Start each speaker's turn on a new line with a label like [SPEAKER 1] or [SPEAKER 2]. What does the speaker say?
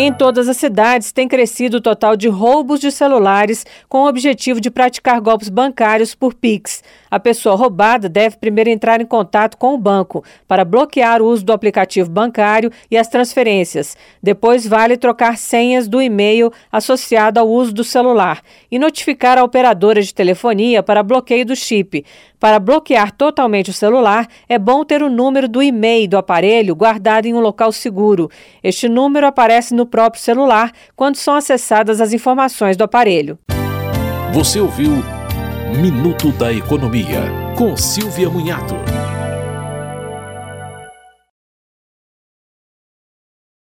[SPEAKER 1] Em todas as cidades tem crescido o total de roubos de celulares com o objetivo de praticar golpes bancários por Pix. A pessoa roubada deve primeiro entrar em contato com o banco para bloquear o uso do aplicativo bancário e as transferências. Depois vale trocar senhas do e-mail associado ao uso do celular e notificar a operadora de telefonia para bloqueio do chip. Para bloquear totalmente o celular, é bom ter o número do e-mail do aparelho guardado em um local seguro. Este número aparece no próprio celular quando são acessadas as informações do aparelho.
[SPEAKER 2] Você ouviu Minuto da Economia, com Silvia Munhato.